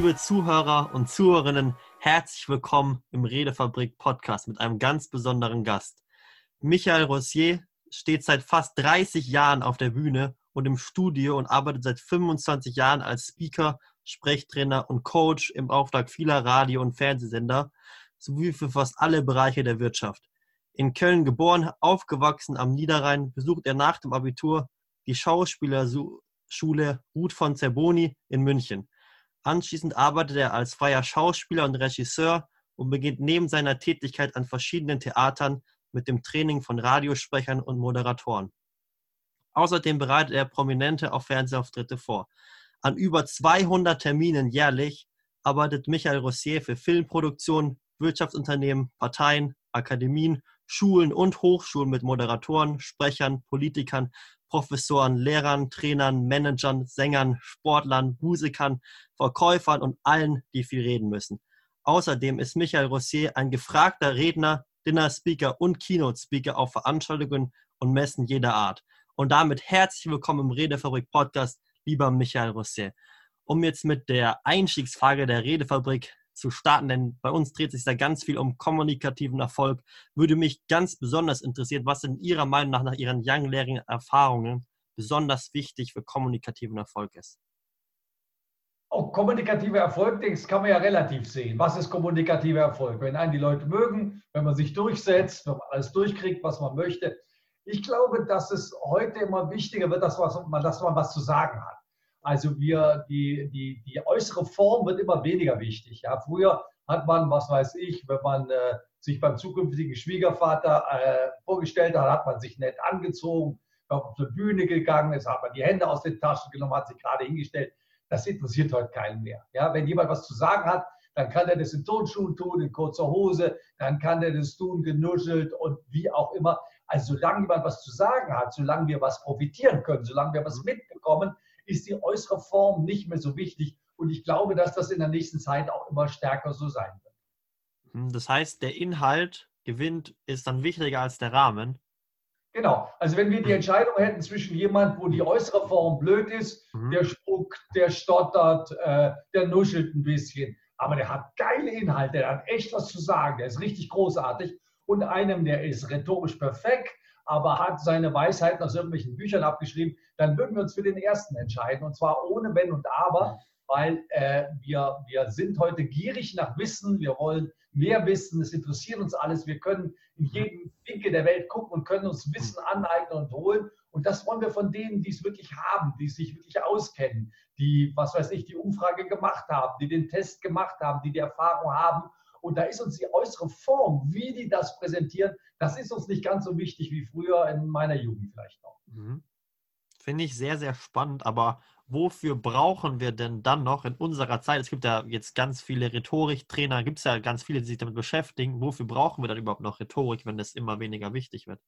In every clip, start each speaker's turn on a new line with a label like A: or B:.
A: Liebe Zuhörer und Zuhörerinnen, herzlich willkommen im Redefabrik Podcast mit einem ganz besonderen Gast. Michael Rossier steht seit fast 30 Jahren auf der Bühne und im Studio und arbeitet seit 25 Jahren als Speaker, Sprechtrainer und Coach im Auftrag vieler Radio- und Fernsehsender sowie für fast alle Bereiche der Wirtschaft. In Köln geboren, aufgewachsen am Niederrhein, besucht er nach dem Abitur die Schauspielerschule Ruth von Zerboni in München. Anschließend arbeitet er als freier Schauspieler und Regisseur und beginnt neben seiner Tätigkeit an verschiedenen Theatern mit dem Training von Radiosprechern und Moderatoren. Außerdem bereitet er Prominente auf Fernsehauftritte vor. An über 200 Terminen jährlich arbeitet Michael Rossier für Filmproduktionen, Wirtschaftsunternehmen, Parteien, Akademien, Schulen und Hochschulen mit Moderatoren, Sprechern, Politikern, Professoren, Lehrern, Trainern, Managern, Sängern, Sportlern, Musikern, Verkäufern und allen, die viel reden müssen. Außerdem ist Michael Rossier ein gefragter Redner, Dinner-Speaker und Keynote-Speaker auf Veranstaltungen und Messen jeder Art. Und damit herzlich willkommen im Redefabrik Podcast, lieber Michael Rossier. Um jetzt mit der Einstiegsfrage der Redefabrik zu starten, denn bei uns dreht sich da ganz viel um kommunikativen Erfolg, würde mich ganz besonders interessieren, was in Ihrer Meinung nach, nach Ihren langjährigen Erfahrungen besonders wichtig für kommunikativen Erfolg ist.
B: Auch oh, kommunikativer Erfolg, das kann man ja relativ sehen. Was ist kommunikativer Erfolg? Wenn einen die Leute mögen, wenn man sich durchsetzt, wenn man alles durchkriegt, was man möchte. Ich glaube, dass es heute immer wichtiger wird, dass man, dass man was zu sagen hat. Also wir, die, die, die äußere Form wird immer weniger wichtig. Ja, früher hat man, was weiß ich, wenn man äh, sich beim zukünftigen Schwiegervater äh, vorgestellt hat, hat man sich nett angezogen, auf die Bühne gegangen ist, hat man die Hände aus den Taschen genommen, hat sich gerade hingestellt. Das interessiert heute keinen mehr. Ja, wenn jemand was zu sagen hat, dann kann er das in Turnschuhen tun, in kurzer Hose, dann kann er das tun, genuschelt und wie auch immer. Also solange jemand was zu sagen hat, solange wir was profitieren können, solange wir was mhm. mitbekommen, ist die äußere Form nicht mehr so wichtig. Und ich glaube, dass das in der nächsten Zeit auch immer stärker so sein wird.
A: Hm, das heißt, der Inhalt gewinnt, ist dann wichtiger als der Rahmen.
B: Genau. Also wenn wir die hm. Entscheidung hätten zwischen jemand, wo die äußere Form blöd ist, mhm. der spuckt, der stottert, äh, der nuschelt ein bisschen, aber der hat geile Inhalte, der hat echt was zu sagen, der ist richtig großartig und einem, der ist rhetorisch perfekt, aber hat seine Weisheiten aus irgendwelchen Büchern abgeschrieben, dann würden wir uns für den ersten entscheiden. Und zwar ohne Wenn und Aber, weil äh, wir, wir sind heute gierig nach Wissen, wir wollen mehr wissen, es interessiert uns alles, wir können in jedem Winkel der Welt gucken und können uns Wissen aneignen und holen. Und das wollen wir von denen, die es wirklich haben, die sich wirklich auskennen, die, was weiß ich, die Umfrage gemacht haben, die den Test gemacht haben, die die Erfahrung haben und da ist uns die äußere Form, wie die das präsentieren, das ist uns nicht ganz so wichtig wie früher in meiner Jugend vielleicht noch. Mhm.
A: Finde ich sehr, sehr spannend. Aber wofür brauchen wir denn dann noch in unserer Zeit? Es gibt ja jetzt ganz viele Rhetoriktrainer, gibt es ja ganz viele, die sich damit beschäftigen. Wofür brauchen wir dann überhaupt noch Rhetorik, wenn das immer weniger wichtig wird?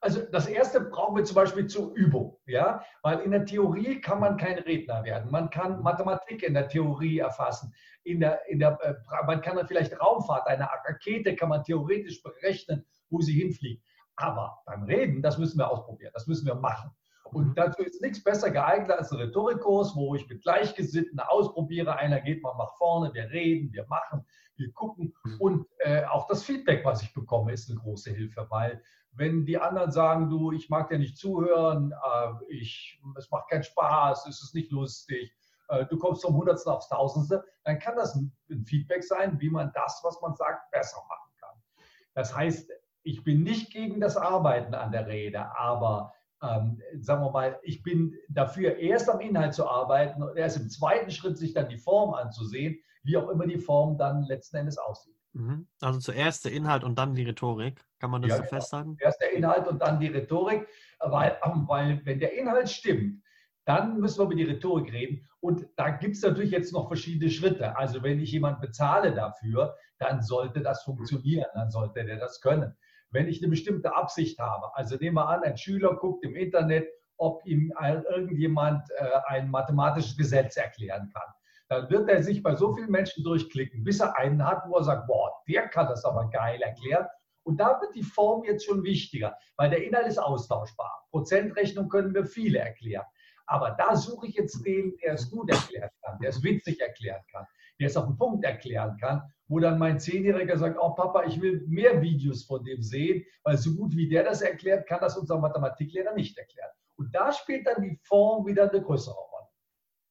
B: Also das erste brauchen wir zum Beispiel zur Übung, ja, weil in der Theorie kann man kein Redner werden. Man kann Mathematik in der Theorie erfassen. In der, in der, äh, man kann dann vielleicht Raumfahrt, eine Rakete kann man theoretisch berechnen, wo sie hinfliegt. Aber beim Reden, das müssen wir ausprobieren, das müssen wir machen. Und mhm. dazu ist nichts besser geeignet als ein Rhetorikkurs, wo ich mit Gleichgesinnten ausprobiere. Einer geht mal nach vorne, wir reden, wir machen, wir gucken. Mhm. Und äh, auch das Feedback, was ich bekomme, ist eine große Hilfe, weil wenn die anderen sagen, du, ich mag dir nicht zuhören, äh, ich, es macht keinen Spaß, es ist nicht lustig, äh, du kommst vom Hundertsten aufs Tausendste, dann kann das ein, Feedback sein, wie man das, was man sagt, besser machen kann. Das heißt, ich bin nicht gegen das Arbeiten an der Rede, aber ähm, sagen wir mal, ich bin dafür, erst am Inhalt zu arbeiten und erst im zweiten Schritt sich dann die Form anzusehen, wie auch immer die Form dann letzten Endes aussieht.
A: Mhm. Also zuerst der Inhalt und dann die Rhetorik. Kann man das ja, so genau. festhalten?
B: Erst der Inhalt und dann die Rhetorik, weil, weil wenn der Inhalt stimmt, dann müssen wir über die Rhetorik reden. Und da gibt es natürlich jetzt noch verschiedene Schritte. Also wenn ich jemanden bezahle dafür, dann sollte das funktionieren, dann sollte der das können. Wenn ich eine bestimmte Absicht habe, also nehmen wir an, ein Schüler guckt im Internet, ob ihm irgendjemand äh, ein mathematisches Gesetz erklären kann dann wird er sich bei so vielen Menschen durchklicken, bis er einen hat, wo er sagt, boah, der kann das aber geil erklären. Und da wird die Form jetzt schon wichtiger, weil der Inhalt ist austauschbar. Prozentrechnung können wir viele erklären. Aber da suche ich jetzt den, der es gut erklären kann, der es witzig erklären kann, der es auf den Punkt erklären kann, wo dann mein Zehnjähriger sagt, oh Papa, ich will mehr Videos von dem sehen, weil so gut wie der das erklärt, kann das unser Mathematiklehrer nicht erklären. Und da spielt dann die Form wieder eine größere Rolle.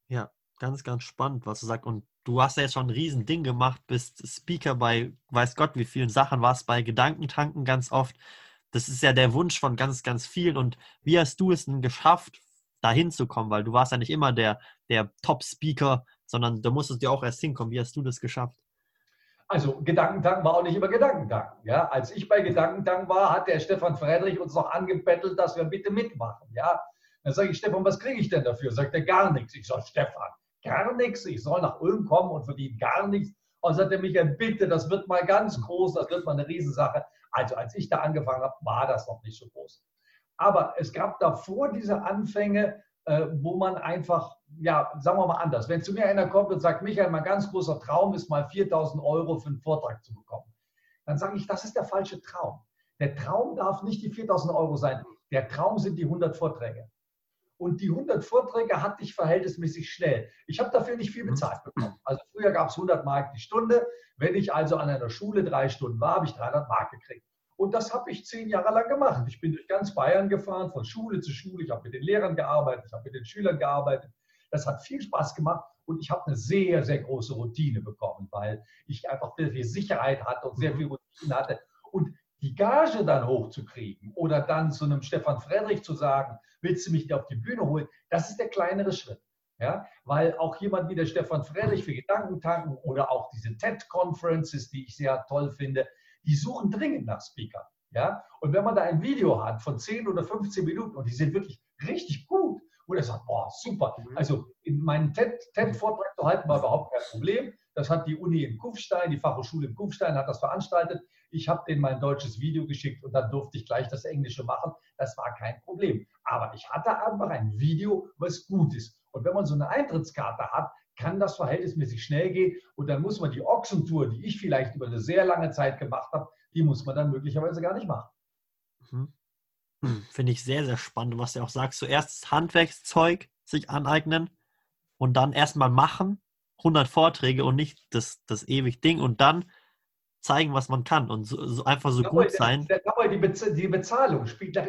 A: Ja, ganz, ganz spannend, was du sagst. Und du hast ja jetzt schon ein Riesending gemacht, bist Speaker bei weiß Gott wie vielen Sachen, warst bei Gedankentanken ganz oft. Das ist ja der Wunsch von ganz, ganz vielen. Und wie hast du es denn geschafft, da hinzukommen? Weil du warst ja nicht immer der, der Top-Speaker, sondern du musstest ja auch erst hinkommen. Wie hast du das geschafft?
B: Also Gedankentanken war auch nicht immer Gedankentanken. Ja? Als ich bei Gedankentanken war, hat der Stefan Friedrich uns noch angebettelt, dass wir bitte mitmachen. Ja? Dann sage ich, Stefan, was kriege ich denn dafür? Sagt er, gar nichts. Ich sage, Stefan, gar nichts. Ich soll nach Ulm kommen und verdiene gar nichts. Und sagt er, Michael, bitte, das wird mal ganz groß, das wird mal eine Riesensache. Also als ich da angefangen habe, war das noch nicht so groß. Aber es gab davor diese Anfänge, äh, wo man einfach, ja, sagen wir mal anders. Wenn zu mir einer kommt und sagt, Michael, mein ganz großer Traum ist mal 4000 Euro für einen Vortrag zu bekommen, dann sage ich, das ist der falsche Traum. Der Traum darf nicht die 4000 Euro sein. Der Traum sind die 100 Vorträge. Und die 100 Vorträge hatte ich verhältnismäßig schnell. Ich habe dafür nicht viel mhm. bezahlt bekommen. Also früher gab es 100 Mark die Stunde. Wenn ich also an einer Schule drei Stunden war, habe ich 300 Mark gekriegt. Und das habe ich zehn Jahre lang gemacht. Ich bin durch ganz Bayern gefahren, von Schule zu Schule. Ich habe mit den Lehrern gearbeitet, ich habe mit den Schülern gearbeitet. Das hat viel Spaß gemacht und ich habe eine sehr, sehr große Routine bekommen, weil ich einfach sehr viel Sicherheit hatte und sehr mhm. viel Routine hatte. Die Gage dann hochzukriegen oder dann zu einem Stefan Friedrich zu sagen, willst du mich auf die Bühne holen, das ist der kleinere Schritt. Ja, weil auch jemand wie der Stefan Friedrich für Gedankentanken oder auch diese TED-Conferences, die ich sehr toll finde, die suchen dringend nach Speaker. Ja? Und wenn man da ein Video hat von 10 oder 15 Minuten und die sind wirklich richtig gut, wo der sagt, boah, super. Mhm. Also in meinen TED-Vortrag zu halten war überhaupt kein Problem. Das hat die Uni in Kufstein, die Fachhochschule in Kufstein hat das veranstaltet. Ich habe denen mein deutsches Video geschickt und dann durfte ich gleich das Englische machen. Das war kein Problem. Aber ich hatte einfach ein Video, was gut ist. Und wenn man so eine Eintrittskarte hat, kann das verhältnismäßig schnell gehen und dann muss man die Ochsentour, die ich vielleicht über eine sehr lange Zeit gemacht habe, die muss man dann möglicherweise gar nicht machen.
A: Mhm. Hm, finde ich sehr, sehr spannend, was du auch sagst. Zuerst das Handwerkszeug sich aneignen und dann erstmal machen, 100 Vorträge und nicht das, das ewig Ding und dann zeigen, was man kann und so, so einfach so gut sein.
B: Der, die, die Bezahlung spielt, das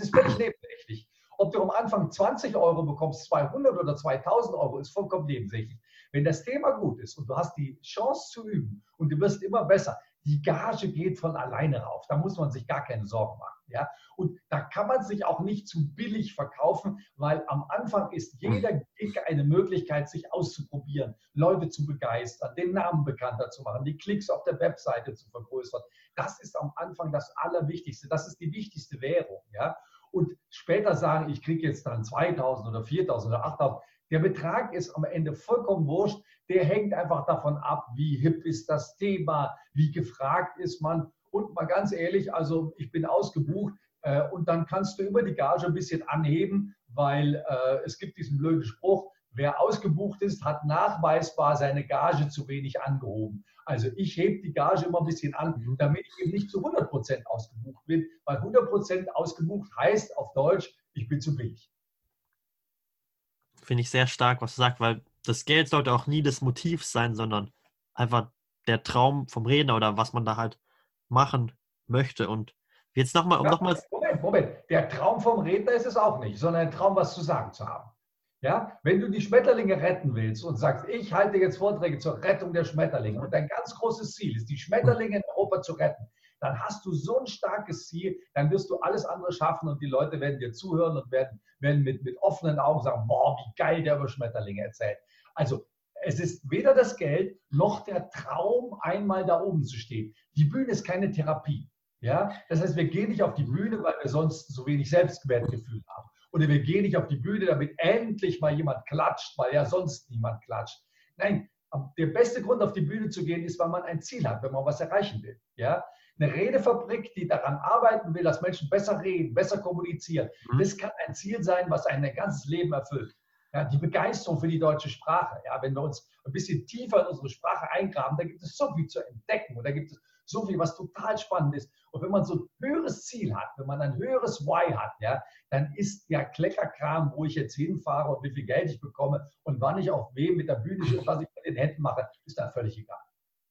B: ist völlig nebensächlich. Ob du am Anfang 20 Euro bekommst, 200 oder 2000 Euro, ist vollkommen nebensächlich. Wenn das Thema gut ist und du hast die Chance zu üben und du wirst immer besser, die Gage geht von alleine rauf. Da muss man sich gar keine Sorgen machen. Ja? Und da kann man sich auch nicht zu billig verkaufen, weil am Anfang ist jeder Gig eine Möglichkeit, sich auszuprobieren, Leute zu begeistern, den Namen bekannter zu machen, die Klicks auf der Webseite zu vergrößern. Das ist am Anfang das Allerwichtigste. Das ist die wichtigste Währung. Ja? und später sagen, ich kriege jetzt dann 2000 oder 4000 oder 8000. Der Betrag ist am Ende vollkommen wurscht. Der hängt einfach davon ab, wie hip ist das Thema, wie gefragt ist man. Und mal ganz ehrlich, also ich bin ausgebucht äh, und dann kannst du über die Gage ein bisschen anheben, weil äh, es gibt diesen blöden Spruch, wer ausgebucht ist, hat nachweisbar seine Gage zu wenig angehoben. Also ich hebe die Gage immer ein bisschen an, mhm. damit ich eben nicht zu 100 Prozent ausgebucht bin, weil 100 Prozent ausgebucht heißt auf Deutsch, ich bin zu billig.
A: Finde ich sehr stark, was du sagst, weil das Geld sollte auch nie das Motiv sein, sondern einfach der Traum vom Redner oder was man da halt machen möchte. Und jetzt nochmal, um ja, nochmal.
B: Moment, Moment. Der Traum vom Redner ist es auch nicht, sondern ein Traum, was zu sagen zu haben. Ja, wenn du die Schmetterlinge retten willst und sagst, ich halte jetzt Vorträge zur Rettung der Schmetterlinge und dein ganz großes Ziel ist, die Schmetterlinge in Europa zu retten, dann hast du so ein starkes Ziel, dann wirst du alles andere schaffen und die Leute werden dir zuhören und werden, werden mit, mit offenen Augen sagen, boah, wie geil der über Schmetterlinge erzählt. Also es ist weder das Geld noch der Traum, einmal da oben zu stehen. Die Bühne ist keine Therapie. Ja? Das heißt, wir gehen nicht auf die Bühne, weil wir sonst so wenig Selbstwertgefühl haben oder wir gehen nicht auf die Bühne, damit endlich mal jemand klatscht, weil ja sonst niemand klatscht. Nein, der beste Grund, auf die Bühne zu gehen, ist, weil man ein Ziel hat, wenn man was erreichen will. Ja? Eine Redefabrik, die daran arbeiten will, dass Menschen besser reden, besser kommunizieren, mhm. das kann ein Ziel sein, was ein ganzes Leben erfüllt. Ja, die Begeisterung für die deutsche Sprache. Ja, wenn wir uns ein bisschen tiefer in unsere Sprache eingraben, da gibt es so viel zu entdecken und da gibt es so viel, was total spannend ist. Und wenn man so ein höheres Ziel hat, wenn man ein höheres Why hat, ja, dann ist der Kleckerkram, wo ich jetzt hinfahre und wie viel Geld ich bekomme und wann ich auf wem mit der Bühne stehe, was ich mit den Händen mache, ist da völlig egal.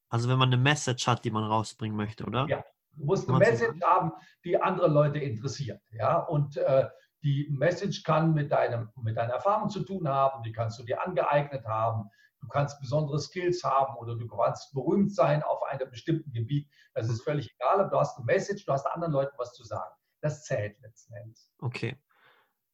A: Also wenn man eine Message hat, die man rausbringen möchte, oder?
B: Ja, du musst eine Message haben, die andere Leute interessiert. Ja, und äh, die Message kann mit, deinem, mit deiner Erfahrung zu tun haben, die kannst du dir angeeignet haben, du kannst besondere Skills haben oder du kannst berühmt sein auf einem bestimmten Gebiet. Das ist völlig egal, aber du hast eine Message, du hast anderen Leuten was zu sagen. Das zählt letzten Endes.
A: Okay.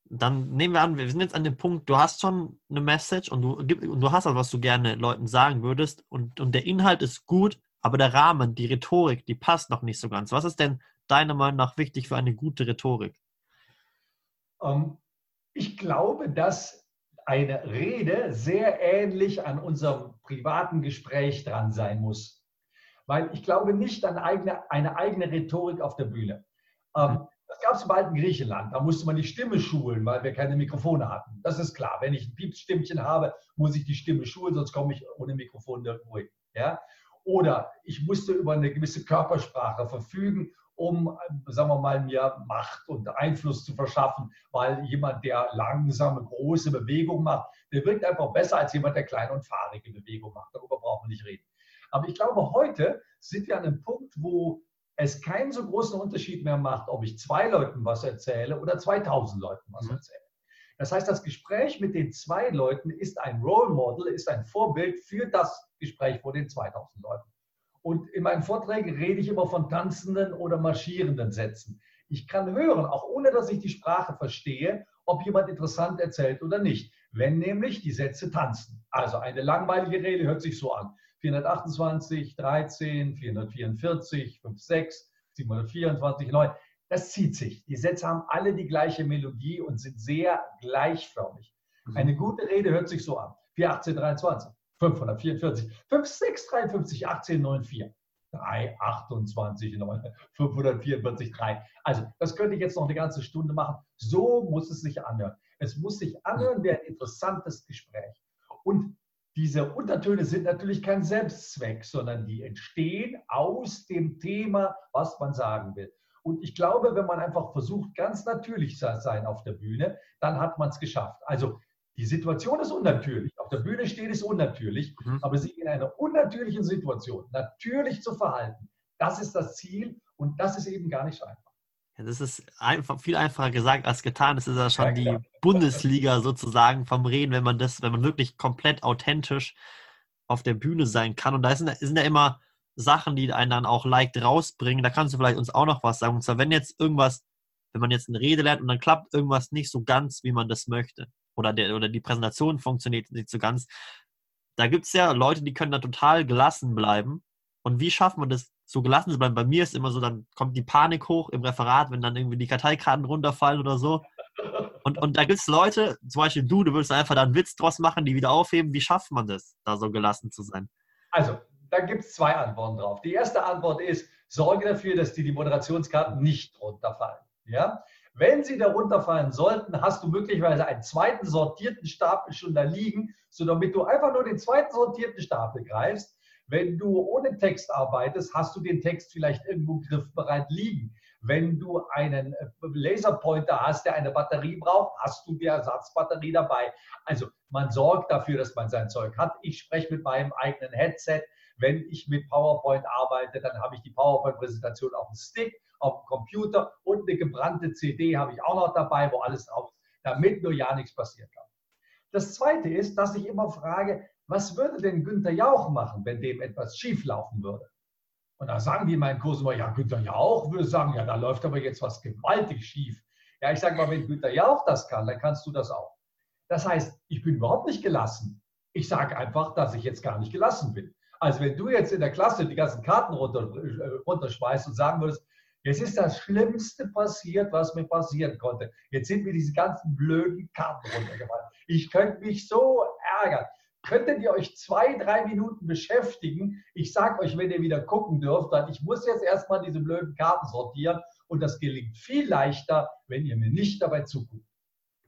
A: Dann nehmen wir an, wir sind jetzt an dem Punkt, du hast schon eine Message und du, und du hast also, was du gerne Leuten sagen würdest und, und der Inhalt ist gut, aber der Rahmen, die Rhetorik, die passt noch nicht so ganz. Was ist denn deiner Meinung nach wichtig für eine gute Rhetorik?
B: Ähm, ich glaube, dass eine Rede sehr ähnlich an unserem privaten Gespräch dran sein muss. Weil ich glaube nicht an eigene, eine eigene Rhetorik auf der Bühne. Ähm, das gab es im alten Griechenland. Da musste man die Stimme schulen, weil wir keine Mikrofone hatten. Das ist klar. Wenn ich ein Piepsstimmchen habe, muss ich die Stimme schulen, sonst komme ich ohne Mikrofon nirgendwo hin. Ja? Oder ich musste über eine gewisse Körpersprache verfügen um, sagen wir mal, mir Macht und Einfluss zu verschaffen, weil jemand, der langsame, große Bewegung macht, der wirkt einfach besser als jemand, der kleine und fahrige Bewegung macht. Darüber brauchen wir nicht reden. Aber ich glaube, heute sind wir an einem Punkt, wo es keinen so großen Unterschied mehr macht, ob ich zwei Leuten was erzähle oder 2000 Leuten was mhm. erzähle. Das heißt, das Gespräch mit den zwei Leuten ist ein Role Model, ist ein Vorbild für das Gespräch vor den 2000 Leuten. Und in meinen Vorträgen rede ich immer von tanzenden oder marschierenden Sätzen. Ich kann hören, auch ohne dass ich die Sprache verstehe, ob jemand interessant erzählt oder nicht. Wenn nämlich die Sätze tanzen. Also eine langweilige Rede hört sich so an. 428, 13, 444, 56, 724, 9. Das zieht sich. Die Sätze haben alle die gleiche Melodie und sind sehr gleichförmig. Mhm. Eine gute Rede hört sich so an. 418, 23. 544, 5653, 1894. 3, 28, 9, 544, 3. Also, das könnte ich jetzt noch eine ganze Stunde machen. So muss es sich anhören. Es muss sich anhören wie ein interessantes Gespräch. Und diese Untertöne sind natürlich kein Selbstzweck, sondern die entstehen aus dem Thema, was man sagen will. Und ich glaube, wenn man einfach versucht, ganz natürlich zu sein auf der Bühne, dann hat man es geschafft. Also die Situation ist unnatürlich. Auf der Bühne steht es unnatürlich, mhm. aber sich in einer unnatürlichen Situation natürlich zu verhalten, das ist das Ziel und das ist eben gar nicht einfach.
A: Ja, das ist einfach viel einfacher gesagt als getan. Das ist ja schon ja, die Bundesliga sozusagen vom Reden, wenn man das, wenn man wirklich komplett authentisch auf der Bühne sein kann. Und da sind, sind ja immer Sachen, die einen dann auch leicht rausbringen. Da kannst du vielleicht uns auch noch was sagen. Und zwar, wenn jetzt irgendwas, wenn man jetzt eine Rede lernt und dann klappt irgendwas nicht so ganz, wie man das möchte oder, der, oder die Präsentation funktioniert nicht so ganz. Da gibt es ja Leute, die können da total gelassen bleiben. Und wie schafft man das, so gelassen zu bleiben? Bei mir ist immer so, dann kommt die Panik hoch im Referat, wenn dann irgendwie die Karteikarten runterfallen oder so. Und, und da gibt es Leute, zum Beispiel du, du würdest einfach da einen Witz draus machen, die wieder aufheben. Wie schafft man das, da so gelassen zu sein?
B: Also, da gibt es zwei Antworten drauf. Die erste Antwort ist, sorge dafür, dass dir die Moderationskarten nicht runterfallen. Ja? Wenn sie darunter fallen sollten, hast du möglicherweise einen zweiten sortierten Stapel schon da liegen, so damit du einfach nur den zweiten sortierten Stapel greifst. Wenn du ohne Text arbeitest, hast du den Text vielleicht irgendwo griffbereit liegen. Wenn du einen äh, Laserpointer hast, der eine Batterie braucht, hast du die Ersatzbatterie dabei. Also man sorgt dafür, dass man sein Zeug hat. Ich spreche mit meinem eigenen Headset. Wenn ich mit PowerPoint arbeite, dann habe ich die PowerPoint-Präsentation auf dem Stick auf dem Computer und eine gebrannte CD habe ich auch noch dabei, wo alles drauf ist, damit nur ja nichts passiert kann. Das Zweite ist, dass ich immer frage, was würde denn Günther Jauch machen, wenn dem etwas schief laufen würde? Und da sagen die in meinen Kursen immer, ja, Günther Jauch würde sagen, ja, da läuft aber jetzt was gewaltig schief. Ja, ich sage mal, wenn Günther Jauch das kann, dann kannst du das auch. Das heißt, ich bin überhaupt nicht gelassen. Ich sage einfach, dass ich jetzt gar nicht gelassen bin. Also wenn du jetzt in der Klasse die ganzen Karten runter, äh, runterschmeißt und sagen würdest, Jetzt ist das Schlimmste passiert, was mir passieren konnte. Jetzt sind mir diese ganzen blöden Karten runtergefallen. Ich könnte mich so ärgern. Könntet ihr euch zwei, drei Minuten beschäftigen? Ich sage euch, wenn ihr wieder gucken dürft, dann ich muss jetzt erstmal diese blöden Karten sortieren und das gelingt viel leichter, wenn ihr mir nicht dabei zuguckt.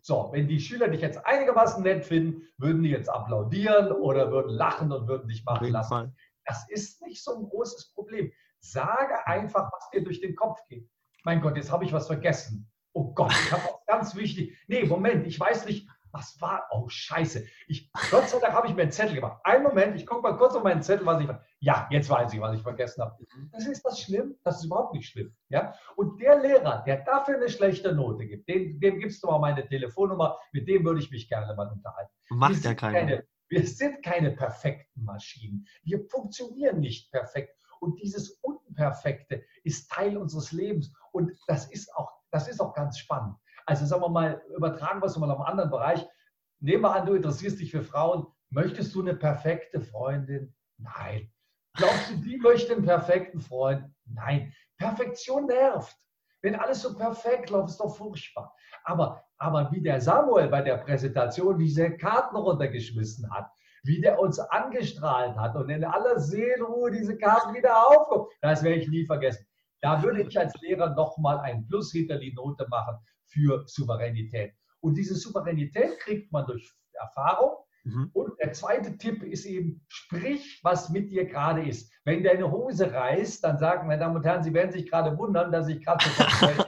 B: So, wenn die Schüler dich jetzt einigermaßen nett finden, würden die jetzt applaudieren oder würden lachen und würden dich machen lassen. Das ist nicht so ein großes Problem. Sage einfach, was dir durch den Kopf geht. Mein Gott, jetzt habe ich was vergessen. Oh Gott, ich habe was ganz wichtig. Nee, Moment, ich weiß nicht, was war? Oh, scheiße. Ich, Gott sei Dank habe ich mir einen Zettel gemacht. Einen Moment, ich gucke mal kurz auf meinen Zettel, was ich. Ja, jetzt weiß ich, was ich vergessen habe. Mhm. Das ist das schlimm? Das ist überhaupt nicht schlimm. Ja? Und der Lehrer, der dafür eine schlechte Note gibt, dem, dem gibst du mal meine Telefonnummer, mit dem würde ich mich gerne mal unterhalten.
A: Macht ja keiner.
B: wir sind keine perfekten Maschinen. Wir funktionieren nicht perfekt. Und dieses Unperfekte ist Teil unseres Lebens. Und das ist auch, das ist auch ganz spannend. Also sagen wir mal, übertragen wir es mal auf einen anderen Bereich. Nehmen wir an, du interessierst dich für Frauen. Möchtest du eine perfekte Freundin? Nein. Glaubst du, die möchte einen perfekten Freund? Nein. Perfektion nervt. Wenn alles so perfekt läuft, ist doch furchtbar. Aber, aber wie der Samuel bei der Präsentation diese Karten runtergeschmissen hat, wie der uns angestrahlt hat und in aller Seelenruhe diese Karten wieder aufkommt, das werde ich nie vergessen. Da würde ich als Lehrer nochmal ein Plus hinter die Note machen für Souveränität. Und diese Souveränität kriegt man durch Erfahrung. Mhm. Und der zweite Tipp ist eben, sprich, was mit dir gerade ist. Wenn deine Hose reißt, dann sagen, meine Damen und Herren, Sie werden sich gerade wundern, dass ich gerade so.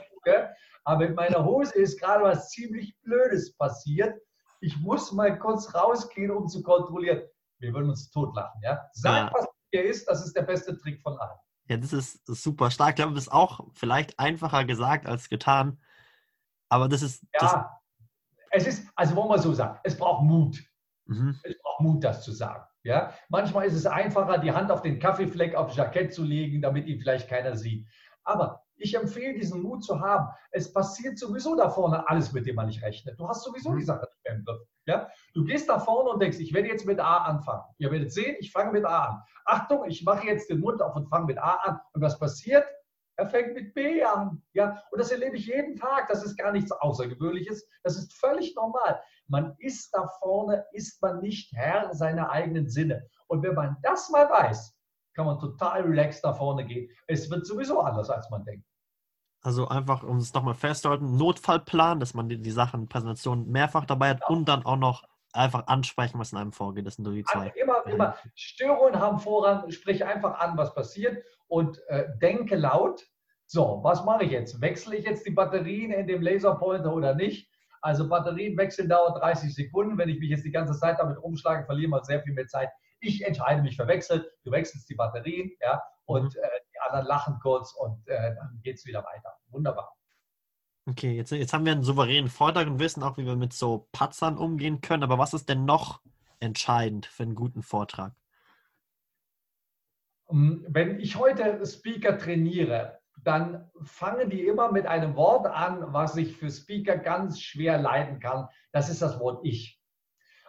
B: Aber mit meiner Hose ist gerade was ziemlich Blödes passiert. Ich muss mal kurz rausgehen, um zu kontrollieren. Wir würden uns totlachen. Ja? Sag, ja. was mit dir ist, das ist der beste Trick von allen.
A: Ja, das ist super stark. Ich glaube, das ist auch vielleicht einfacher gesagt als getan. Aber das ist.
B: Ja, das es ist, also wollen wir so sagen, es braucht Mut. Mhm. Es braucht Mut, das zu sagen. Ja? Manchmal ist es einfacher, die Hand auf den Kaffeefleck auf Jackett zu legen, damit ihn vielleicht keiner sieht. Aber ich empfehle, diesen Mut zu haben. Es passiert sowieso da vorne alles, mit dem man nicht rechnet. Du hast sowieso die mhm. Sache nicht mehr im Griff. Ja? Du gehst da vorne und denkst, ich werde jetzt mit A anfangen. Ihr werdet sehen, ich fange mit A an. Achtung, ich mache jetzt den Mund auf und fange mit A an. Und was passiert? Er fängt mit B an. Ja? Und das erlebe ich jeden Tag. Das ist gar nichts Außergewöhnliches. Das ist völlig normal. Man ist da vorne, ist man nicht Herr seiner eigenen Sinne. Und wenn man das mal weiß, kann man total relaxed da vorne gehen. Es wird sowieso anders, als man denkt.
A: Also einfach, um es nochmal festzuhalten, Notfallplan, dass man die, die Sachen, Präsentation mehrfach dabei hat ja. und dann auch noch einfach ansprechen, was in einem vorgeht. Das sind nur die zwei.
B: Also immer, immer. Störungen haben Vorrang, sprich einfach an, was passiert und äh, denke laut. So, was mache ich jetzt? Wechsle ich jetzt die Batterien in dem Laserpointer oder nicht? Also Batterien wechseln dauert 30 Sekunden. Wenn ich mich jetzt die ganze Zeit damit umschlage, verlieren wir sehr viel mehr Zeit. Ich entscheide mich für Wechsel. Du wechselst die Batterien, ja, und mhm. äh, die anderen lachen kurz und äh, dann geht es wieder weiter. Wunderbar.
A: Okay, jetzt, jetzt haben wir einen souveränen Vortrag und wissen auch, wie wir mit so Patzern umgehen können. Aber was ist denn noch entscheidend für einen guten Vortrag?
B: Ähm, wenn ich heute Speaker trainiere, dann fangen die immer mit einem Wort an, was ich für Speaker ganz schwer leiden kann. Das ist das Wort Ich.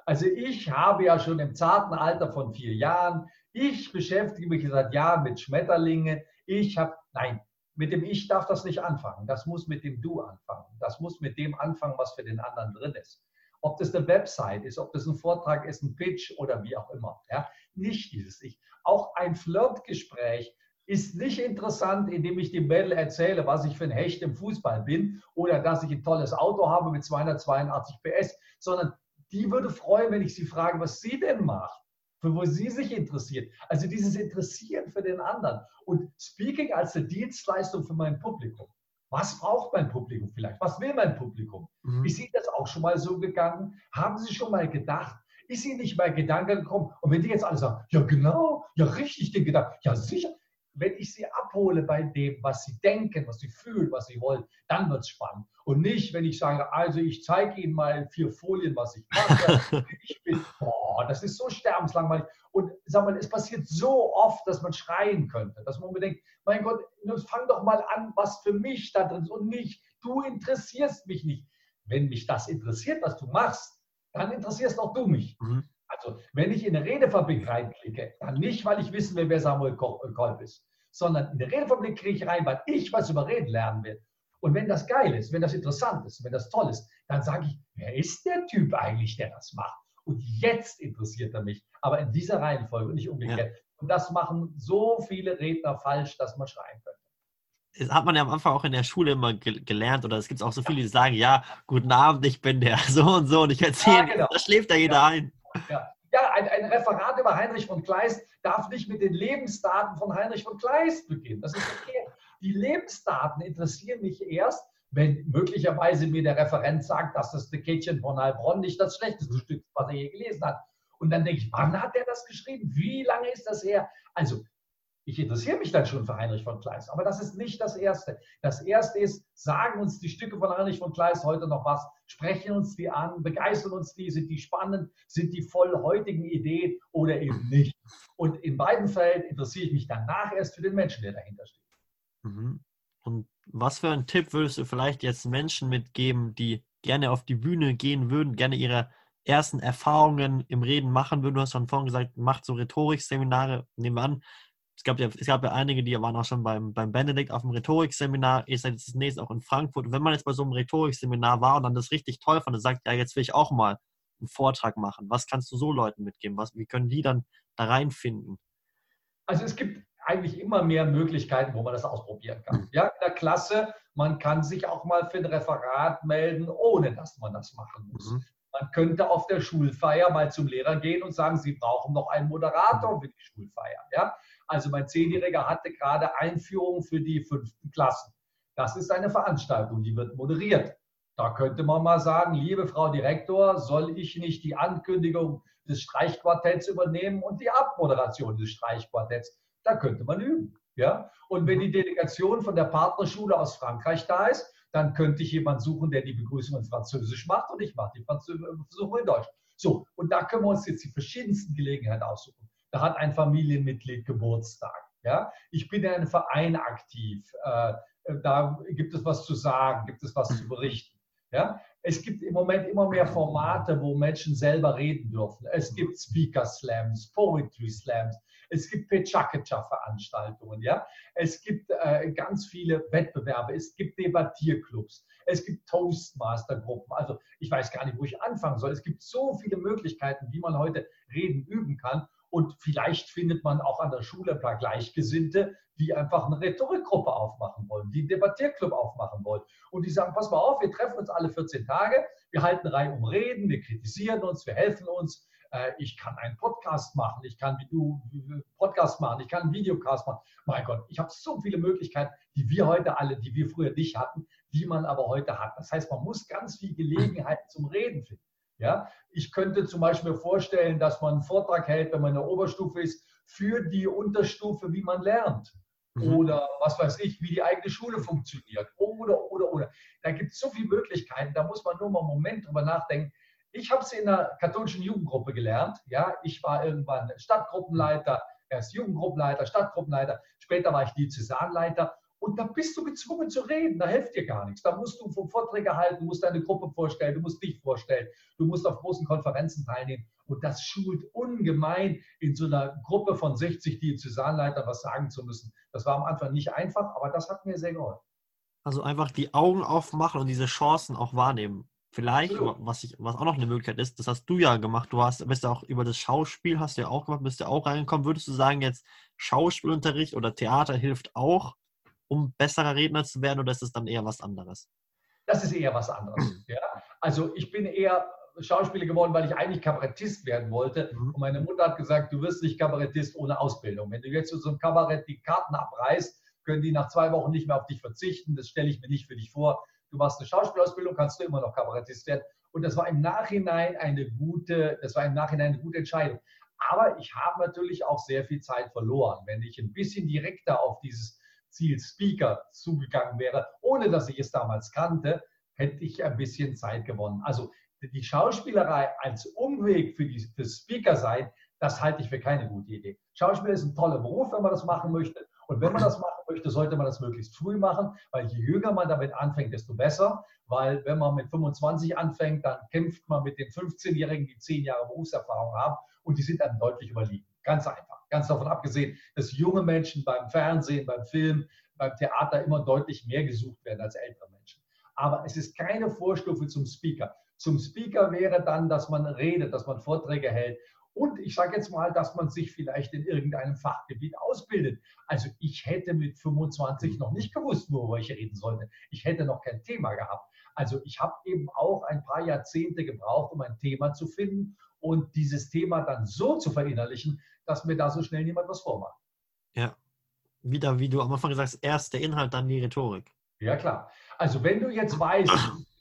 B: Also ich habe ja schon im zarten Alter von vier Jahren, ich beschäftige mich seit Jahren mit Schmetterlinge. Ich habe, nein, mit dem Ich darf das nicht anfangen. Das muss mit dem Du anfangen. Das muss mit dem anfangen, was für den anderen drin ist. Ob das eine Website ist, ob das ein Vortrag ist, ein Pitch oder wie auch immer. Ja? Nicht dieses Ich. Auch ein Flirtgespräch ist nicht interessant, indem ich dem Mädel erzähle, was ich für ein Hecht im Fußball bin oder dass ich ein tolles Auto habe mit 282 PS, sondern die würde freuen, wenn ich sie frage, was sie denn macht, für wo sie sich interessiert. Also dieses Interessieren für den anderen und Speaking als eine Dienstleistung für mein Publikum. Was braucht mein Publikum vielleicht? Was will mein Publikum? Mhm. Ist Ihnen das auch schon mal so gegangen? Haben Sie schon mal gedacht, ist Ihnen nicht mal Gedanke gekommen? Und wenn die jetzt alle sagen, ja genau, ja richtig den Gedanken, ja sicher, wenn ich sie abhole bei dem, was sie denken, was sie fühlen, was sie wollen, dann wird es spannend. Und nicht, wenn ich sage, also ich zeige Ihnen mal vier Folien, was ich mache. ich bin, boah, das ist so sterbenslangweilig. Und sag mal, es passiert so oft, dass man schreien könnte, dass man denkt, mein Gott, fang doch mal an, was für mich da drin ist und nicht, du interessierst mich nicht. Wenn mich das interessiert, was du machst, dann interessierst auch du mich. Mhm. Also, wenn ich in eine Redefabrik reinklicke, dann nicht, weil ich wissen will, wer Samuel äh, Kolb ist, sondern in der Redefabrik kriege ich rein, weil ich was über Reden lernen will. Und wenn das geil ist, wenn das interessant ist, wenn das toll ist, dann sage ich, wer ist der Typ eigentlich, der das macht? Und jetzt interessiert er mich, aber in dieser Reihenfolge und nicht umgekehrt. Ja. Und das machen so viele Redner falsch, dass man schreien könnte.
A: Das hat man ja am Anfang auch in der Schule immer gelernt oder es gibt auch so viele, die sagen, ja, guten Abend, ich bin der so und so und ich erzähle, ja, genau. da schläft da jeder ja. ein.
B: Ja. Ja, ein, ein, Referat über Heinrich von Kleist darf nicht mit den Lebensdaten von Heinrich von Kleist beginnen. Das ist okay. Die Lebensdaten interessieren mich erst, wenn möglicherweise mir der Referent sagt, dass das The Kätchen von Heilbronn nicht das schlechteste Stück was er je gelesen hat. Und dann denke ich, wann hat er das geschrieben? Wie lange ist das her? Also, ich interessiere mich dann schon für Heinrich von Kleist, aber das ist nicht das Erste. Das Erste ist, sagen uns die Stücke von Heinrich von Kleist heute noch was, sprechen uns die an, begeistern uns die, sind die spannend, sind die voll heutigen Ideen oder eben nicht. Und in beiden Fällen interessiere ich mich danach erst für den Menschen, der dahinter steht.
A: Mhm. Und was für einen Tipp würdest du vielleicht jetzt Menschen mitgeben, die gerne auf die Bühne gehen würden, gerne ihre ersten Erfahrungen im Reden machen würden. Du hast schon vorhin gesagt, macht so Rhetorikseminare. Nehmen wir an, es gab, ja, es gab ja einige, die waren auch schon beim, beim Benedikt auf dem Rhetorikseminar. Ihr seid jetzt nächstes auch in Frankfurt. Und wenn man jetzt bei so einem Rhetorikseminar war und dann das richtig toll fand und sagt, ja, jetzt will ich auch mal einen Vortrag machen, was kannst du so Leuten mitgeben? Was, wie können die dann da reinfinden?
B: Also es gibt eigentlich immer mehr Möglichkeiten, wo man das ausprobieren kann. Ja, in der Klasse, man kann sich auch mal für ein Referat melden, ohne dass man das machen muss. Mhm. Man könnte auf der Schulfeier mal zum Lehrer gehen und sagen, Sie brauchen noch einen Moderator für die Schulfeier. Ja? Also mein Zehnjähriger hatte gerade Einführung für die fünften Klassen. Das ist eine Veranstaltung, die wird moderiert. Da könnte man mal sagen, liebe Frau Direktor, soll ich nicht die Ankündigung des Streichquartetts übernehmen und die Abmoderation des Streichquartetts? Da könnte man üben. Ja? Und wenn die Delegation von der Partnerschule aus Frankreich da ist, dann könnte ich jemanden suchen, der die Begrüßung in Französisch macht und ich mache die Begrüßung in Deutsch. So, und da können wir uns jetzt die verschiedensten Gelegenheiten aussuchen. Da hat ein Familienmitglied Geburtstag. Ja? Ich bin in einem Verein aktiv. Äh, da gibt es was zu sagen, gibt es was zu berichten. Ja? Es gibt im Moment immer mehr Formate, wo Menschen selber reden dürfen. Es gibt Speaker Slams, Poetry Slams, es gibt Pechakacha-Veranstaltungen, ja. Es gibt äh, ganz viele Wettbewerbe, es gibt Debattierclubs, es gibt Toastmaster-Gruppen. Also ich weiß gar nicht, wo ich anfangen soll. Es gibt so viele Möglichkeiten, wie man heute reden üben kann. Und vielleicht findet man auch an der Schule ein paar Gleichgesinnte, die einfach eine Rhetorikgruppe aufmachen wollen, die einen Debattierclub aufmachen wollen. Und die sagen, pass mal auf, wir treffen uns alle 14 Tage, wir halten Reihe um Reden, wir kritisieren uns, wir helfen uns, äh, ich kann einen Podcast machen, ich kann wie du Podcast machen, ich kann einen Videocast machen. Mein Gott, ich habe so viele Möglichkeiten, die wir heute alle, die wir früher nicht hatten, die man aber heute hat. Das heißt, man muss ganz viel Gelegenheiten zum Reden finden. Ja, ich könnte zum Beispiel vorstellen, dass man einen Vortrag hält, wenn man in der Oberstufe ist, für die Unterstufe, wie man lernt. Mhm. Oder was weiß ich, wie die eigene Schule funktioniert. Oder, oder, oder. Da gibt es so viele Möglichkeiten, da muss man nur mal einen Moment drüber nachdenken, ich habe es in der katholischen Jugendgruppe gelernt. Ja, ich war irgendwann Stadtgruppenleiter, erst Jugendgruppenleiter, Stadtgruppenleiter, später war ich Diözesanleiter. Und da bist du gezwungen zu reden, da hilft dir gar nichts. Da musst du vom Vorträge halten, du musst deine Gruppe vorstellen, du musst dich vorstellen, du musst auf großen Konferenzen teilnehmen. Und das schult ungemein, in so einer Gruppe von 60 Diözesanleitern was sagen zu müssen. Das war am Anfang nicht einfach, aber das hat mir sehr geholfen.
A: Also einfach die Augen aufmachen und diese Chancen auch wahrnehmen. Vielleicht, was, ich, was auch noch eine Möglichkeit ist, das hast du ja gemacht. Du hast, bist ja auch über das Schauspiel, hast du ja auch gemacht, bist ja auch reingekommen. Würdest du sagen, jetzt Schauspielunterricht oder Theater hilft auch, um besserer Redner zu werden, oder ist es dann eher was anderes?
B: Das ist eher was anderes. ja? Also ich bin eher Schauspieler geworden, weil ich eigentlich Kabarettist werden wollte. Mhm. Und meine Mutter hat gesagt, du wirst nicht Kabarettist ohne Ausbildung. Wenn du jetzt zu so einem Kabarett die Karten abreißt, können die nach zwei Wochen nicht mehr auf dich verzichten. Das stelle ich mir nicht für dich vor du machst eine Schauspielausbildung, kannst du immer noch Kabarettist werden. Und das war im Nachhinein eine gute, das war im Nachhinein eine gute Entscheidung. Aber ich habe natürlich auch sehr viel Zeit verloren. Wenn ich ein bisschen direkter auf dieses Ziel Speaker zugegangen wäre, ohne dass ich es damals kannte, hätte ich ein bisschen Zeit gewonnen. Also die Schauspielerei als Umweg für, die, für Speaker sein, das halte ich für keine gute Idee. Schauspieler ist ein toller Beruf, wenn man das machen möchte. Und wenn man das machen möchte, sollte man das möglichst früh machen, weil je jünger man damit anfängt, desto besser. Weil wenn man mit 25 anfängt, dann kämpft man mit den 15-Jährigen, die 10 Jahre Berufserfahrung haben und die sind dann deutlich überlegen. Ganz einfach. Ganz davon abgesehen, dass junge Menschen beim Fernsehen, beim Film, beim Theater immer deutlich mehr gesucht werden als ältere Menschen. Aber es ist keine Vorstufe zum Speaker. Zum Speaker wäre dann, dass man redet, dass man Vorträge hält Und ich sage jetzt mal, dass man sich vielleicht in irgendeinem Fachgebiet ausbildet. Also ich hätte mit 25 noch nicht gewusst, worüber ich reden sollte. Ich hätte noch kein Thema gehabt. Also ich habe eben auch ein paar Jahrzehnte gebraucht, um ein Thema zu finden und dieses Thema dann so zu verinnerlichen, dass mir da so schnell niemand was vormacht.
A: Ja, wieder, wie du am Anfang gesagt hast, erst der Inhalt, dann die Rhetorik.
B: Ja, klar. Also wenn du jetzt weißt,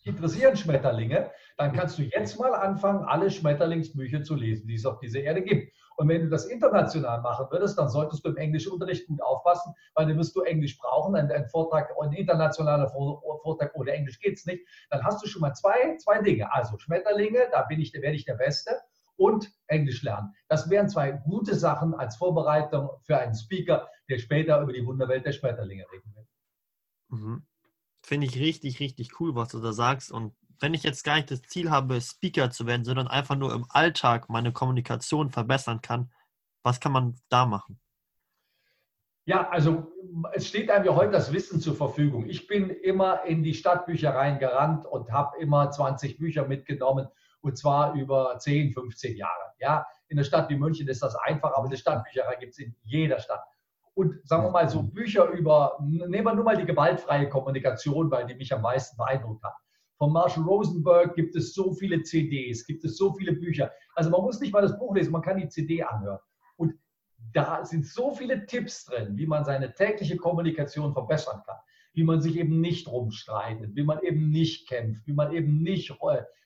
B: interessieren Schmetterlinge, dann kannst du jetzt mal anfangen, alle Schmetterlingsbücher zu lesen, die es auf dieser Erde gibt. Und wenn du das international machen würdest, dann solltest du im Englischunterricht gut aufpassen, weil dann wirst du Englisch brauchen, ein, ein Vortrag, ein internationaler Vortrag ohne Englisch geht es nicht. Dann hast du schon mal zwei, zwei Dinge. Also Schmetterlinge, da bin ich, werde ich der Beste und Englisch lernen. Das wären zwei gute Sachen als Vorbereitung für einen Speaker, der später über die Wunderwelt der Schmetterlinge reden.
A: Mhm. Finde ich richtig, richtig cool, was du da sagst. Und wenn ich jetzt gar nicht das Ziel habe, Speaker zu werden, sondern einfach nur im Alltag meine Kommunikation verbessern kann, was kann man da machen?
B: Ja, also es steht einem ja heute das Wissen zur Verfügung. Ich bin immer in die Stadtbüchereien gerannt und habe immer 20 Bücher mitgenommen und zwar über 10, 15 Jahre. Ja, in einer Stadt wie München ist das einfach, aber eine Stadtbücherei gibt es in jeder Stadt. Und sagen wir mal so Bücher über, nehmen wir nur mal die gewaltfreie Kommunikation, weil die mich am meisten beeindruckt hat. Von Marshall Rosenberg gibt es so viele CDs, gibt es so viele Bücher. Also man muss nicht mal das Buch lesen, man kann die CD anhören. Und da sind so viele Tipps drin, wie man seine tägliche Kommunikation verbessern kann, wie man sich eben nicht rumstreitet, wie man eben nicht kämpft, wie man eben nicht,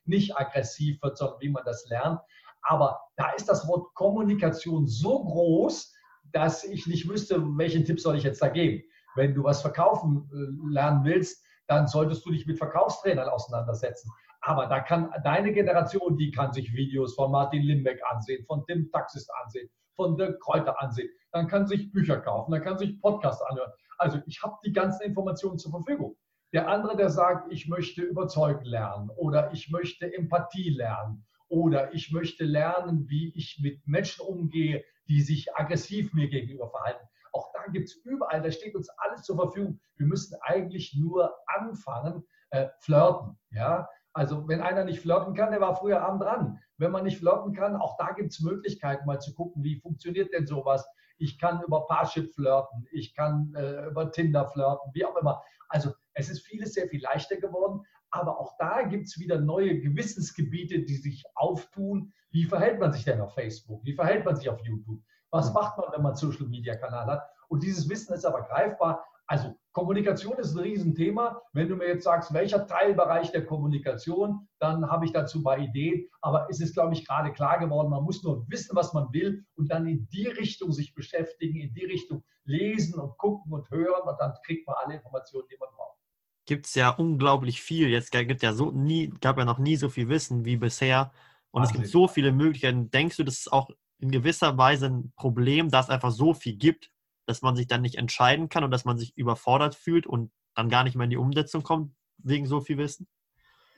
B: nicht aggressiv wird, sondern wie man das lernt. Aber da ist das Wort Kommunikation so groß, dass ich nicht wüsste, welchen Tipp soll ich jetzt da geben. Wenn du was verkaufen äh, lernen willst, dann solltest du dich mit Verkaufstrainern auseinandersetzen. Aber da kann deine Generation, die kann sich Videos von Martin Limbeck ansehen, von Tim Taxist ansehen, von Dirk Kräuter ansehen. Dann kann sich Bücher kaufen, dann kann sich Podcasts anhören. Also ich habe die ganzen Informationen zur Verfügung. Der andere, der sagt, ich möchte überzeugen lernen oder ich möchte Empathie lernen oder ich möchte lernen, wie ich mit Menschen umgehe, die sich aggressiv mir gegenüber verhalten. Auch da gibt es überall, da steht uns alles zur Verfügung. Wir müssen eigentlich nur anfangen, äh, flirten. Ja? Also wenn einer nicht flirten kann, der war früher Abend dran. Wenn man nicht flirten kann, auch da gibt es Möglichkeiten, mal zu gucken, wie funktioniert denn sowas. Ich kann über Parship flirten, ich kann äh, über Tinder flirten, wie auch immer. Also es ist vieles sehr viel leichter geworden, aber auch da gibt es wieder neue Gewissensgebiete, die sich auftun. Wie verhält man sich denn auf Facebook? Wie verhält man sich auf YouTube? Was hm. macht man, wenn man einen Social-Media-Kanal hat? Und dieses Wissen ist aber greifbar. Also Kommunikation ist ein Riesenthema. Wenn du mir jetzt sagst, welcher Teilbereich der Kommunikation, dann habe ich dazu mal Ideen. Aber es ist, glaube ich, gerade klar geworden, man muss nur wissen, was man will und dann in die Richtung sich beschäftigen, in die Richtung lesen und gucken und hören und dann kriegt man alle Informationen, die man braucht
A: gibt es ja unglaublich viel. Jetzt gibt ja so nie, gab ja noch nie so viel Wissen wie bisher. Und Ach, es gibt so viele Möglichkeiten. Denkst du, das ist auch in gewisser Weise ein Problem, dass es einfach so viel gibt, dass man sich dann nicht entscheiden kann und dass man sich überfordert fühlt und dann gar nicht mehr in die Umsetzung kommt wegen so viel Wissen?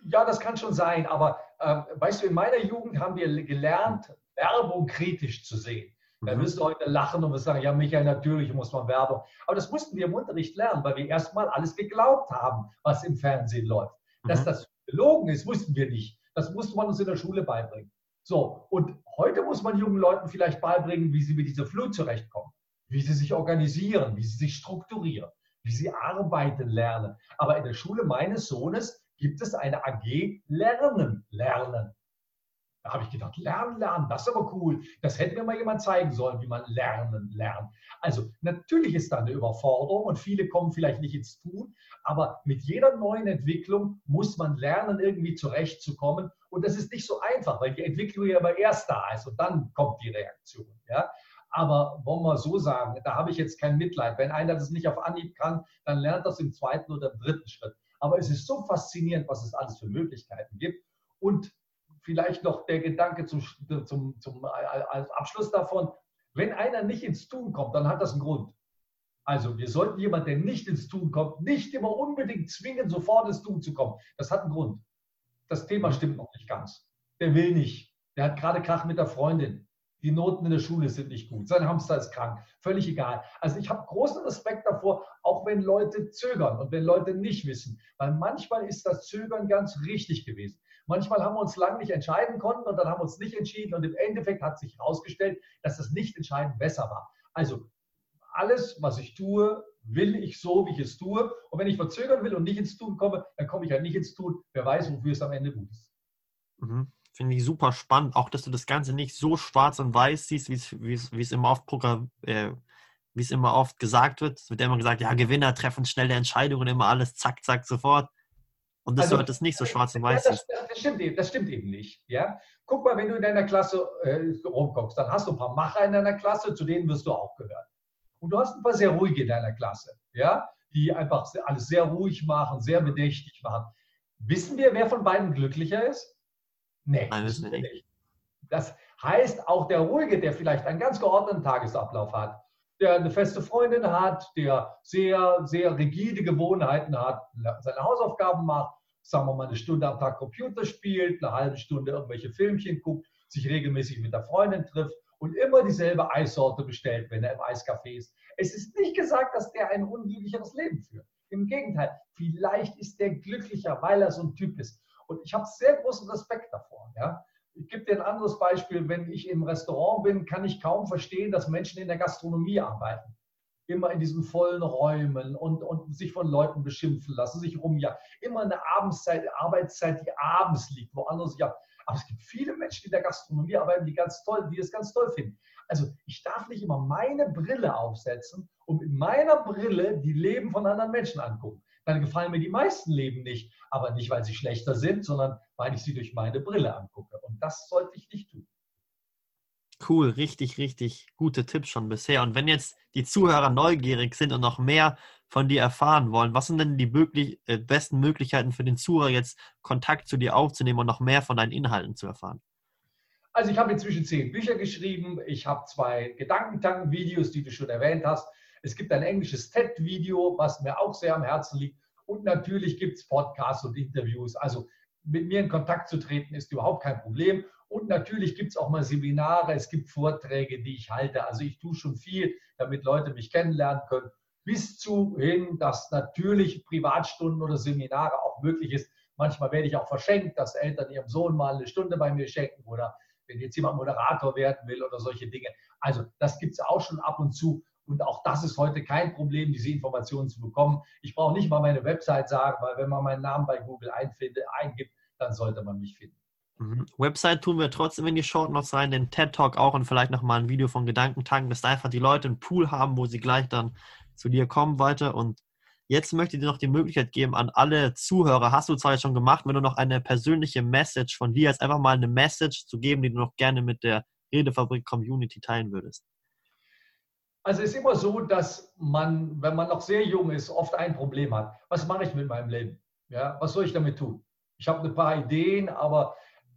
B: Ja, das kann schon sein. Aber äh, weißt du, in meiner Jugend haben wir gelernt, Werbung kritisch zu sehen. Da mhm. wirst du heute lachen und sagen, ja, Michael, natürlich muss man Werbung. Aber das mussten wir im Unterricht lernen, weil wir erstmal alles geglaubt haben, was im Fernsehen läuft. Mhm. Dass das gelogen ist, wussten wir nicht. Das musste man uns in der Schule beibringen. So, und heute muss man jungen Leuten vielleicht beibringen, wie sie mit dieser Flut zurechtkommen, wie sie sich organisieren, wie sie sich strukturieren, wie sie arbeiten lernen. Aber in der Schule meines Sohnes gibt es eine AG Lernen, Lernen. Da habe ich gedacht, lernen, lernen, das ist aber cool. Das hätte mir mal jemand zeigen sollen, wie man lernen, lernt. Also natürlich ist da eine Überforderung und viele kommen vielleicht nicht ins Tun, aber mit jeder neuen Entwicklung muss man lernen, irgendwie zurechtzukommen. Und das ist nicht so einfach, weil die Entwicklung ja aber erst da ist und dann kommt die Reaktion. Ja? Aber wollen wir so sagen, da habe ich jetzt kein Mitleid. Wenn einer das nicht auf Anhieb kann, dann lernt das im zweiten oder im dritten Schritt. Aber es ist so faszinierend, was es alles für Möglichkeiten gibt. Und vielleicht noch der Gedanke zum, zum, zum als Abschluss davon, wenn einer nicht ins Tun kommt, dann hat das einen Grund. Also wir sollten jemanden, der nicht ins Tun kommt, nicht immer unbedingt zwingen, sofort ins Tun zu kommen. Das hat einen Grund. Das Thema stimmt noch nicht ganz. Der will nicht. Der hat gerade Krach mit der Freundin. die Noten in der Schule sind nicht gut, sein Hamster ist krank, völlig egal. Also ich habe großen Respekt davor, auch wenn Leute zögern und wenn Leute nicht wissen, weil manchmal ist das Zögern ganz richtig gewesen. Manchmal haben wir uns lange nicht entscheiden konnten und dann haben wir uns nicht entschieden und im Endeffekt hat sich herausgestellt, dass das Nicht-Entscheiden besser war. Also alles, was ich tue, will ich so, wie ich es tue. Und wenn ich verzögern will und nicht ins Tun komme, dann komme ich halt nicht ins Tun. Wer weiß, wofür es am Ende gut ist.
A: Mhm. Finde ich super spannend, auch dass du das Ganze nicht so schwarz und weiß siehst, wie es immer oft äh, wie es immer oft gesagt wird. Es wird immer gesagt, ja, Gewinner treffen schnelle Entscheidungen, immer alles zack, zack, sofort. Und das also, sollte es nicht so schwarz und weiß
B: ja, das, das, stimmt eben, das stimmt eben nicht. Ja? Guck mal, wenn du in deiner Klasse äh, rumguckst, dann hast du ein paar Macher in deiner Klasse, zu denen wirst du auch gehören. Und du hast ein paar sehr ruhige in deiner Klasse, ja? die einfach alles sehr ruhig machen, sehr bedächtig machen. Wissen wir, wer von beiden glücklicher ist? Nee, Nein, das nicht. Das heißt, auch der Ruhige, der vielleicht einen ganz geordneten Tagesablauf hat, der eine feste Freundin hat, der sehr, sehr rigide Gewohnheiten hat, seine Hausaufgaben macht, sagen wir mal eine Stunde am Tag Computer spielt, eine halbe Stunde irgendwelche Filmchen guckt, sich regelmäßig mit der Freundin trifft und immer dieselbe Eissorte bestellt, wenn er im Eiscafé ist. Es ist nicht gesagt, dass der ein unglücklicheres Leben führt. Im Gegenteil, vielleicht ist der glücklicher, weil er so ein Typ ist. Und ich habe sehr großen Respekt davor. Ja? Ich gebe dir ein anderes Beispiel. Wenn ich im Restaurant bin, kann ich kaum verstehen, dass Menschen in der Gastronomie arbeiten. Immer in diesen vollen Räumen und, und sich von Leuten beschimpfen lassen, sich rumjagen. Immer eine Abendszeit, Arbeitszeit, die abends liegt, wo andere sich ab. Aber es gibt viele Menschen, die in der Gastronomie arbeiten, die ganz toll, die es ganz toll finden. Also ich darf nicht immer meine Brille aufsetzen und mit meiner Brille die Leben von anderen Menschen angucken dann gefallen mir die meisten Leben nicht. Aber nicht, weil sie schlechter sind, sondern weil ich sie durch meine Brille angucke. Und das sollte ich nicht tun.
A: Cool, richtig, richtig gute Tipps schon bisher. Und wenn jetzt die Zuhörer neugierig sind und noch mehr von dir erfahren wollen, was sind denn die möglich, äh, besten Möglichkeiten für den Zuhörer jetzt Kontakt zu dir aufzunehmen und noch mehr von deinen Inhalten zu erfahren?
B: Also ich habe inzwischen zehn Bücher geschrieben. Ich habe zwei Gedankentanken-Videos, die du schon erwähnt hast. Es gibt ein englisches TED-Video, was mir auch sehr am Herzen liegt. Und natürlich gibt es Podcasts und Interviews. Also mit mir in Kontakt zu treten ist überhaupt kein Problem. Und natürlich gibt es auch mal Seminare, es gibt Vorträge, die ich halte. Also ich tue schon viel, damit Leute mich kennenlernen können. Bis zu hin, dass natürlich Privatstunden oder Seminare auch möglich ist. Manchmal werde ich auch verschenkt, dass Eltern ihrem Sohn mal eine Stunde bei mir schenken oder wenn jetzt jemand Moderator werden will oder solche Dinge. Also das gibt es auch schon ab und zu. Und auch das ist heute kein Problem, diese Informationen zu bekommen. Ich brauche nicht mal meine Website sagen, weil wenn man meinen Namen bei Google eingibt, dann sollte man mich finden.
A: Mhm. Website tun wir trotzdem in die Short Notes rein, den TED Talk auch und vielleicht nochmal ein Video von Gedankentanken, dass einfach die Leute einen Pool haben, wo sie gleich dann zu dir kommen weiter. Und jetzt möchte ich dir noch die Möglichkeit geben an alle Zuhörer, hast du zwar jetzt schon gemacht, wenn du noch eine persönliche Message von dir, jetzt einfach mal eine Message zu geben, die du noch gerne mit der Redefabrik Community teilen würdest.
B: Also es ist immer so, dass man, wenn man noch sehr jung ist, oft ein Problem hat. Was mache ich mit meinem Leben? Ja, was soll ich damit tun? Ich habe ein paar Ideen, aber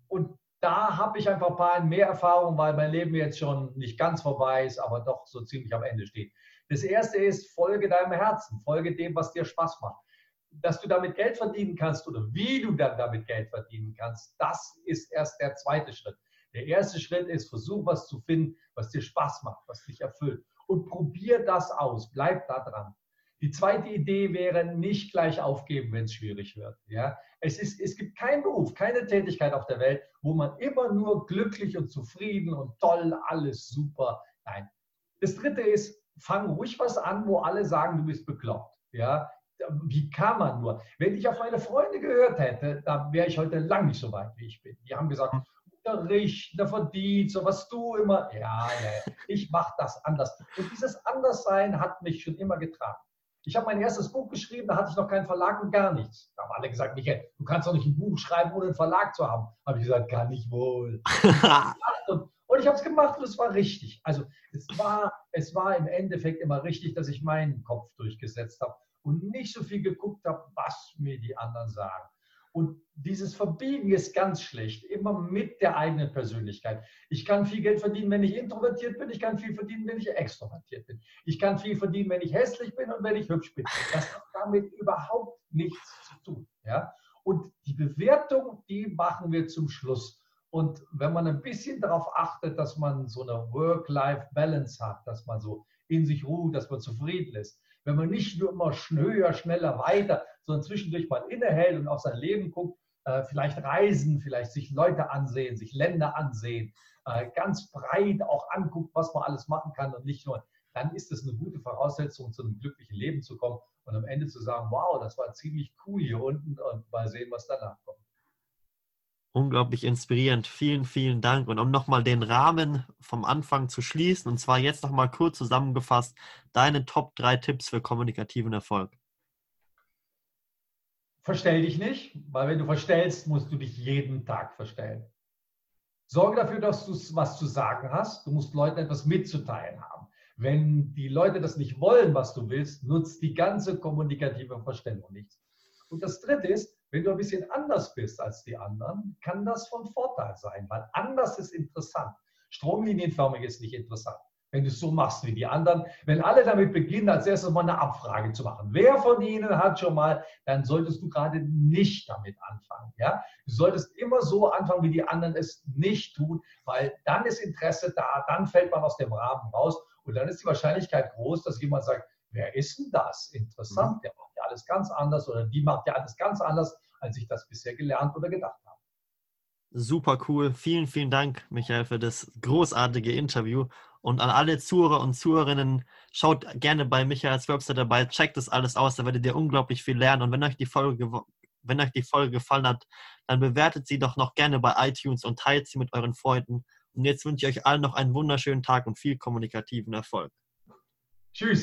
B: und da habe ich einfach ein paar mehr Erfahrung, weil mein Leben jetzt schon nicht ganz vorbei ist, aber doch so ziemlich am Ende steht. Das erste ist, folge deinem Herzen, folge dem, was dir Spaß macht. Dass du damit Geld verdienen kannst oder wie du dann damit Geld verdienen kannst, das ist erst der zweite Schritt. Der erste Schritt ist, versuch was zu finden, was dir Spaß macht, was dich erfüllt und probier das aus. Bleib da dran. Die zweite Idee wäre, nicht gleich aufgeben, wenn es schwierig wird. Ja? Es, ist, es gibt keinen Beruf, keine Tätigkeit auf der Welt, wo man immer nur glücklich und zufrieden und toll, alles super. Nein. Das dritte ist, fang ruhig was an, wo alle sagen, du bist bekloppt. Ja? Wie kann man nur? Wenn ich auf meine Freunde gehört hätte, dann wäre ich heute lang nicht so weit, wie ich bin. Die haben gesagt, Unterricht, der Verdienst, so was du immer. Ja, ja ich mache das anders. Und dieses Anderssein hat mich schon immer getragen. Ich habe mein erstes Buch geschrieben, da hatte ich noch keinen Verlag und gar nichts. Da haben alle gesagt, Michael, du kannst doch nicht ein Buch schreiben, ohne einen Verlag zu haben. Habe ich gesagt, kann ich wohl. und, und ich habe es gemacht und es war richtig. Also es war, es war im Endeffekt immer richtig, dass ich meinen Kopf durchgesetzt habe und nicht so viel geguckt habe, was mir die anderen sagen. Und dieses Verbiegen ist ganz schlecht, immer mit der eigenen Persönlichkeit. Ich kann viel Geld verdienen, wenn ich introvertiert bin. Ich kann viel verdienen, wenn ich extrovertiert bin. Ich kann viel verdienen, wenn ich hässlich bin und wenn ich hübsch bin. Das hat damit überhaupt nichts zu tun. Ja? Und die Bewertung, die machen wir zum Schluss. Und wenn man ein bisschen darauf achtet, dass man so eine Work-Life-Balance hat, dass man so in sich ruht, dass man zufrieden ist, wenn man nicht nur immer schneller, schneller, weiter, sondern zwischendurch mal innehält und auf sein Leben guckt, äh, vielleicht reisen, vielleicht sich Leute ansehen, sich Länder ansehen, äh, ganz breit auch anguckt, was man alles machen kann und nicht nur, dann ist es eine gute Voraussetzung, zu einem glücklichen Leben zu kommen und am Ende zu sagen, wow, das war ziemlich cool hier unten und mal sehen, was danach kommt.
A: Unglaublich inspirierend. Vielen, vielen Dank. Und um nochmal den Rahmen vom Anfang zu schließen, und zwar jetzt nochmal kurz zusammengefasst, deine Top 3 Tipps für kommunikativen Erfolg.
B: Verstell dich nicht, weil wenn du verstellst, musst du dich jeden Tag verstellen. Sorge dafür, dass du was zu sagen hast. Du musst Leuten etwas mitzuteilen haben. Wenn die Leute das nicht wollen, was du willst, nutzt die ganze kommunikative Verstellung nichts. Und das Dritte ist, wenn du ein bisschen anders bist als die anderen, kann das von Vorteil sein, weil anders ist interessant. Stromlinienförmig ist nicht interessant wenn du es so machst wie die anderen. Wenn alle damit beginnen, als erstes mal eine Abfrage zu machen. Wer von ihnen hat schon mal, dann solltest du gerade nicht damit anfangen. Ja? Du solltest immer so anfangen, wie die anderen es nicht tun, weil dann ist Interesse da, dann fällt man aus dem Rahmen raus und dann ist die Wahrscheinlichkeit groß, dass jemand sagt, wer ist denn das? Interessant, mhm. der macht ja alles ganz anders oder die macht ja alles ganz anders, als ich das bisher gelernt oder gedacht habe.
A: Super cool. Vielen, vielen Dank, Michael, für das großartige Interview. Und an alle Zuhörer und Zuhörerinnen, schaut gerne bei Michaels Website dabei, checkt das alles aus, da werdet ihr unglaublich viel lernen. Und wenn euch die Folge, wenn euch die Folge gefallen hat, dann bewertet sie doch noch gerne bei iTunes und teilt sie mit euren Freunden. Und jetzt wünsche ich euch allen noch einen wunderschönen Tag und viel kommunikativen Erfolg.
B: Tschüss.